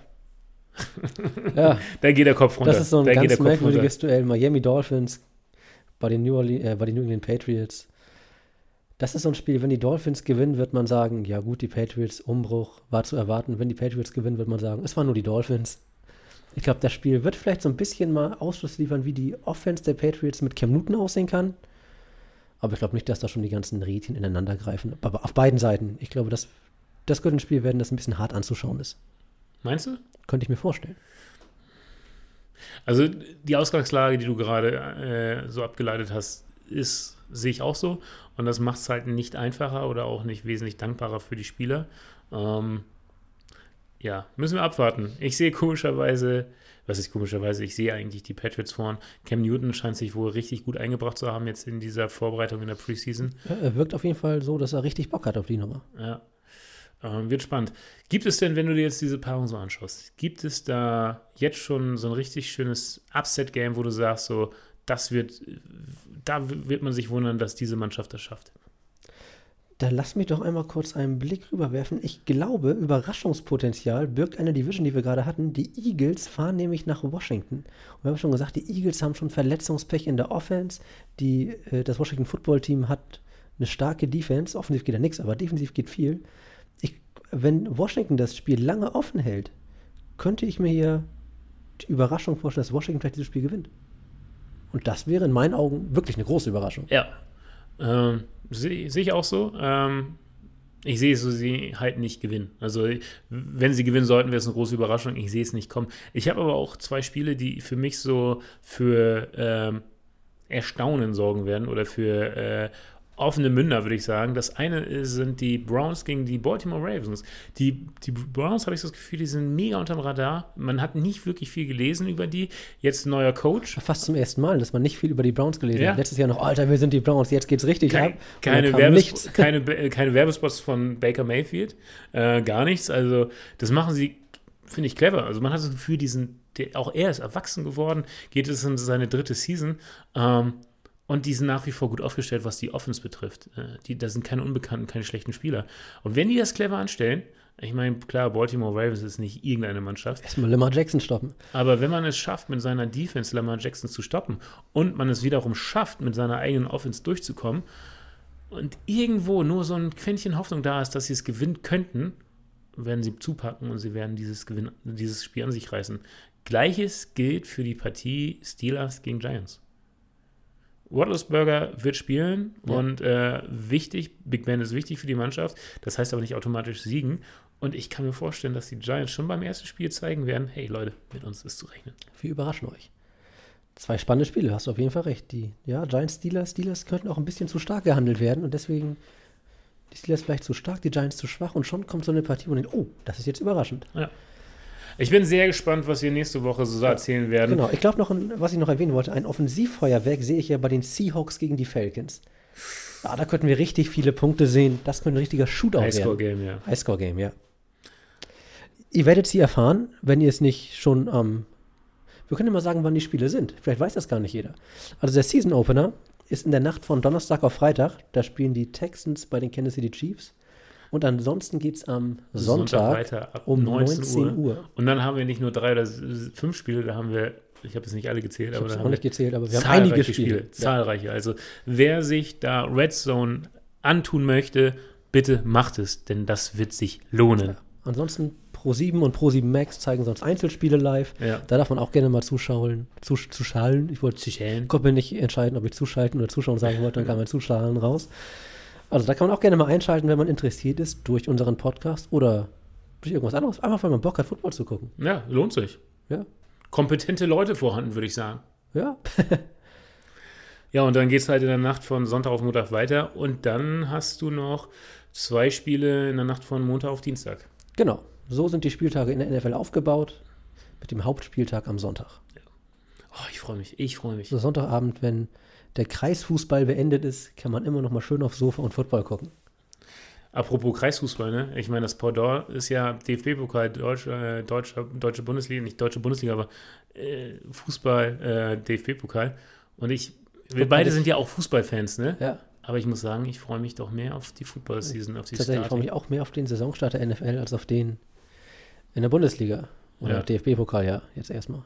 ja. da geht der Kopf runter. Das ist so ein da ganz merkwürdiges Duell. Miami Dolphins bei den, New Orleans, äh, bei den New England Patriots. Das ist so ein Spiel, wenn die Dolphins gewinnen, wird man sagen, ja gut, die Patriots, Umbruch war zu erwarten. Wenn die Patriots gewinnen, wird man sagen, es waren nur die Dolphins. Ich glaube, das Spiel wird vielleicht so ein bisschen mal Ausschluss liefern, wie die Offense der Patriots mit Cam Newton aussehen kann. Aber ich glaube nicht, dass da schon die ganzen Rädchen ineinander greifen. Aber auf beiden Seiten. Ich glaube, das, das könnte ein Spiel werden, das ein bisschen hart anzuschauen ist. Meinst du? Könnte ich mir vorstellen. Also die Ausgangslage, die du gerade äh, so abgeleitet hast, ist, sehe ich auch so. Und das macht es halt nicht einfacher oder auch nicht wesentlich dankbarer für die Spieler. Ähm, ja, müssen wir abwarten. Ich sehe komischerweise, was ist komischerweise, ich sehe eigentlich die Patriots vorn. Cam Newton scheint sich wohl richtig gut eingebracht zu haben jetzt in dieser Vorbereitung in der Preseason. Ja, er wirkt auf jeden Fall so, dass er richtig Bock hat auf die Nummer. Ja. Ähm, wird spannend. Gibt es denn, wenn du dir jetzt diese Paarung so anschaust, gibt es da jetzt schon so ein richtig schönes Upset-Game, wo du sagst, so, das wird, da wird man sich wundern, dass diese Mannschaft das schafft? Da lass mich doch einmal kurz einen Blick rüberwerfen. Ich glaube, Überraschungspotenzial birgt eine Division, die wir gerade hatten. Die Eagles fahren nämlich nach Washington. Und wir haben schon gesagt, die Eagles haben schon Verletzungspech in der Offense. Die, äh, das Washington Football Team hat eine starke Defense. Offensiv geht ja nichts, aber defensiv geht viel. Ich, wenn Washington das Spiel lange offen hält, könnte ich mir hier die Überraschung vorstellen, dass Washington vielleicht dieses Spiel gewinnt. Und das wäre in meinen Augen wirklich eine große Überraschung. Ja. Ähm, Sehe seh ich auch so. Ähm, ich sehe so, sie halt nicht gewinnen. Also, wenn sie gewinnen sollten, wäre es eine große Überraschung. Ich sehe es nicht kommen. Ich habe aber auch zwei Spiele, die für mich so für ähm, Erstaunen sorgen werden oder für äh, offene Münder, würde ich sagen. Das eine sind die Browns gegen die Baltimore Ravens. Die, die Browns, habe ich das Gefühl, die sind mega unterm Radar. Man hat nicht wirklich viel gelesen über die. Jetzt ein neuer Coach. Fast zum ersten Mal, dass man nicht viel über die Browns gelesen ja. hat. Letztes Jahr noch, Alter, wir sind die Browns, jetzt geht's richtig Kein, ab. Keine, Werbes keine, keine Werbespots von Baker Mayfield. Äh, gar nichts. Also, das machen sie, finde ich, clever. Also, man hat das Gefühl, die sind, der, auch er ist erwachsen geworden, geht es in seine dritte Season. Ähm, und die sind nach wie vor gut aufgestellt, was die Offense betrifft. Äh, die, da sind keine Unbekannten, keine schlechten Spieler. Und wenn die das clever anstellen, ich meine, klar, Baltimore Ravens ist nicht irgendeine Mannschaft. Erstmal Lamar Jackson stoppen. Aber wenn man es schafft, mit seiner Defense Lamar Jackson zu stoppen und man es wiederum schafft, mit seiner eigenen Offense durchzukommen und irgendwo nur so ein Quäntchen Hoffnung da ist, dass sie es gewinnen könnten, werden sie zupacken und sie werden dieses, Gewinn, dieses Spiel an sich reißen. Gleiches gilt für die Partie Steelers gegen Giants. Waddlesberger wird spielen ja. und äh, wichtig, Big Ben ist wichtig für die Mannschaft, das heißt aber nicht automatisch siegen. Und ich kann mir vorstellen, dass die Giants schon beim ersten Spiel zeigen werden, hey Leute, mit uns ist zu rechnen. Wir überraschen euch. Zwei spannende Spiele, hast du auf jeden Fall recht. Die ja, Giants, Steelers, Steelers könnten auch ein bisschen zu stark gehandelt werden und deswegen die Steelers vielleicht zu stark, die Giants zu schwach und schon kommt so eine Partie, wo man denkt, oh, das ist jetzt überraschend. Ja. Ich bin sehr gespannt, was wir nächste Woche so erzählen werden. Genau, ich glaube noch, was ich noch erwähnen wollte, ein Offensivfeuerwerk sehe ich ja bei den Seahawks gegen die Falcons. Ah, da könnten wir richtig viele Punkte sehen. Das könnte ein richtiger Shootout werden. Highscore-Game, ja. Highscore-Game, ja. Ihr werdet sie erfahren, wenn ihr es nicht schon am. Ähm, wir können mal sagen, wann die Spiele sind. Vielleicht weiß das gar nicht jeder. Also der Season Opener ist in der Nacht von Donnerstag auf Freitag. Da spielen die Texans bei den Kansas City Chiefs. Und ansonsten geht es am Sonntag, Sonntag um 19, 19 Uhr. Uhr. Und dann haben wir nicht nur drei oder fünf Spiele, da haben wir ich habe es nicht alle gezählt, ich aber da haben nicht gezählt, aber wir haben einige Spiele. Spiele zahlreiche. Also wer sich da Red Zone antun möchte, bitte macht es, denn das wird sich lohnen. Ja. Ansonsten Pro7 und Pro7 Max zeigen sonst Einzelspiele live. Ja. Da darf man auch gerne mal zuschauen, zuschallen. Ich wollte zuschallen. Konnte mir nicht entscheiden, ob ich zuschalten oder zuschauen sagen wollte, dann kam mein Zuschallen raus. Also da kann man auch gerne mal einschalten, wenn man interessiert ist durch unseren Podcast oder durch irgendwas anderes. Einfach, weil man Bock hat, Football zu gucken. Ja, lohnt sich. Ja. Kompetente Leute vorhanden, würde ich sagen. Ja. ja, und dann geht es halt in der Nacht von Sonntag auf Montag weiter und dann hast du noch zwei Spiele in der Nacht von Montag auf Dienstag. Genau. So sind die Spieltage in der NFL aufgebaut, mit dem Hauptspieltag am Sonntag. Ja. Oh, ich freue mich, ich freue mich. So Sonntagabend, wenn der Kreisfußball beendet ist, kann man immer noch mal schön aufs Sofa und Football gucken. Apropos Kreisfußball, ne? Ich meine, das Pendant ist ja DFB-Pokal, Deutsch, äh, deutsche, deutsche Bundesliga, nicht deutsche Bundesliga, aber äh, Fußball, äh, DFB-Pokal. Und ich, wir beide sind ja auch Fußballfans, ne? Ja. Aber ich muss sagen, ich freue mich doch mehr auf die Football-Season, auf die Tatsächlich, ich freue mich auch mehr auf den Saisonstart der NFL als auf den in der Bundesliga. Oder ja. DFB-Pokal, ja, jetzt erstmal.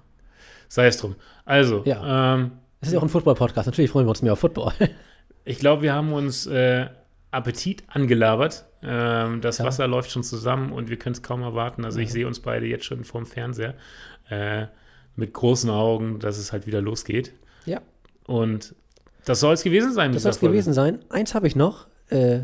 Sei es drum. Also, ja. ähm, es ist ja auch ein Football-Podcast. Natürlich freuen wir uns mehr auf Football. ich glaube, wir haben uns äh, Appetit angelabert. Ähm, das ja. Wasser läuft schon zusammen und wir können es kaum erwarten. Also, ich sehe uns beide jetzt schon vorm Fernseher äh, mit großen Augen, dass es halt wieder losgeht. Ja. Und das soll es gewesen sein. Das soll es gewesen sein. Eins habe ich noch. Äh,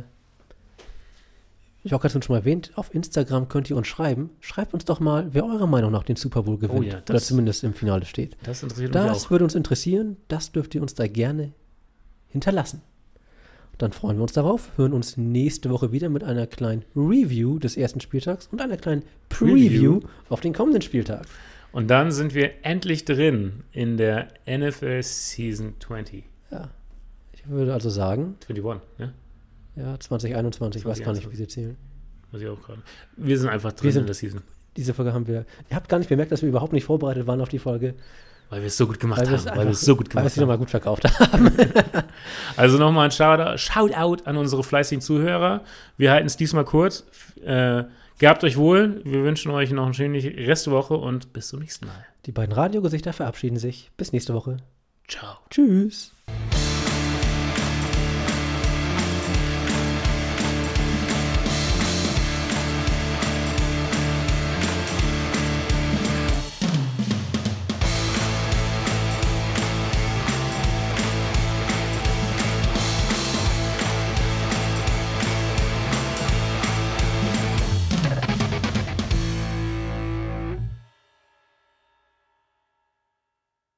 ich auch gerade schon mal erwähnt, auf Instagram könnt ihr uns schreiben. Schreibt uns doch mal, wer eurer Meinung nach den Super Bowl gewinnt. Oh ja, das, oder zumindest im Finale steht. Das interessiert das uns auch. würde uns interessieren. Das dürft ihr uns da gerne hinterlassen. Dann freuen wir uns darauf, hören uns nächste Woche wieder mit einer kleinen Review des ersten Spieltags und einer kleinen Preview, Preview. auf den kommenden Spieltag. Und dann sind wir endlich drin in der NFL Season 20. Ja. Ich würde also sagen. 21, ne? Ja, 2021, ich weiß gar nicht, wie sie zählen. Weiß ich auch gerade. Wir sind einfach drin sind, in der Season. Diese Folge haben wir. Ihr habt gar nicht bemerkt, dass wir überhaupt nicht vorbereitet waren auf die Folge. Weil wir es so gut gemacht weil haben. Weil wir es so gut gemacht haben. Weil wir es nochmal gut verkauft haben. also nochmal ein Shoutout an unsere fleißigen Zuhörer. Wir halten es diesmal kurz. Äh, gehabt euch wohl. Wir wünschen euch noch eine schöne Restwoche und bis zum nächsten Mal. Die beiden Radiogesichter verabschieden sich. Bis nächste Woche. Ciao. Tschüss.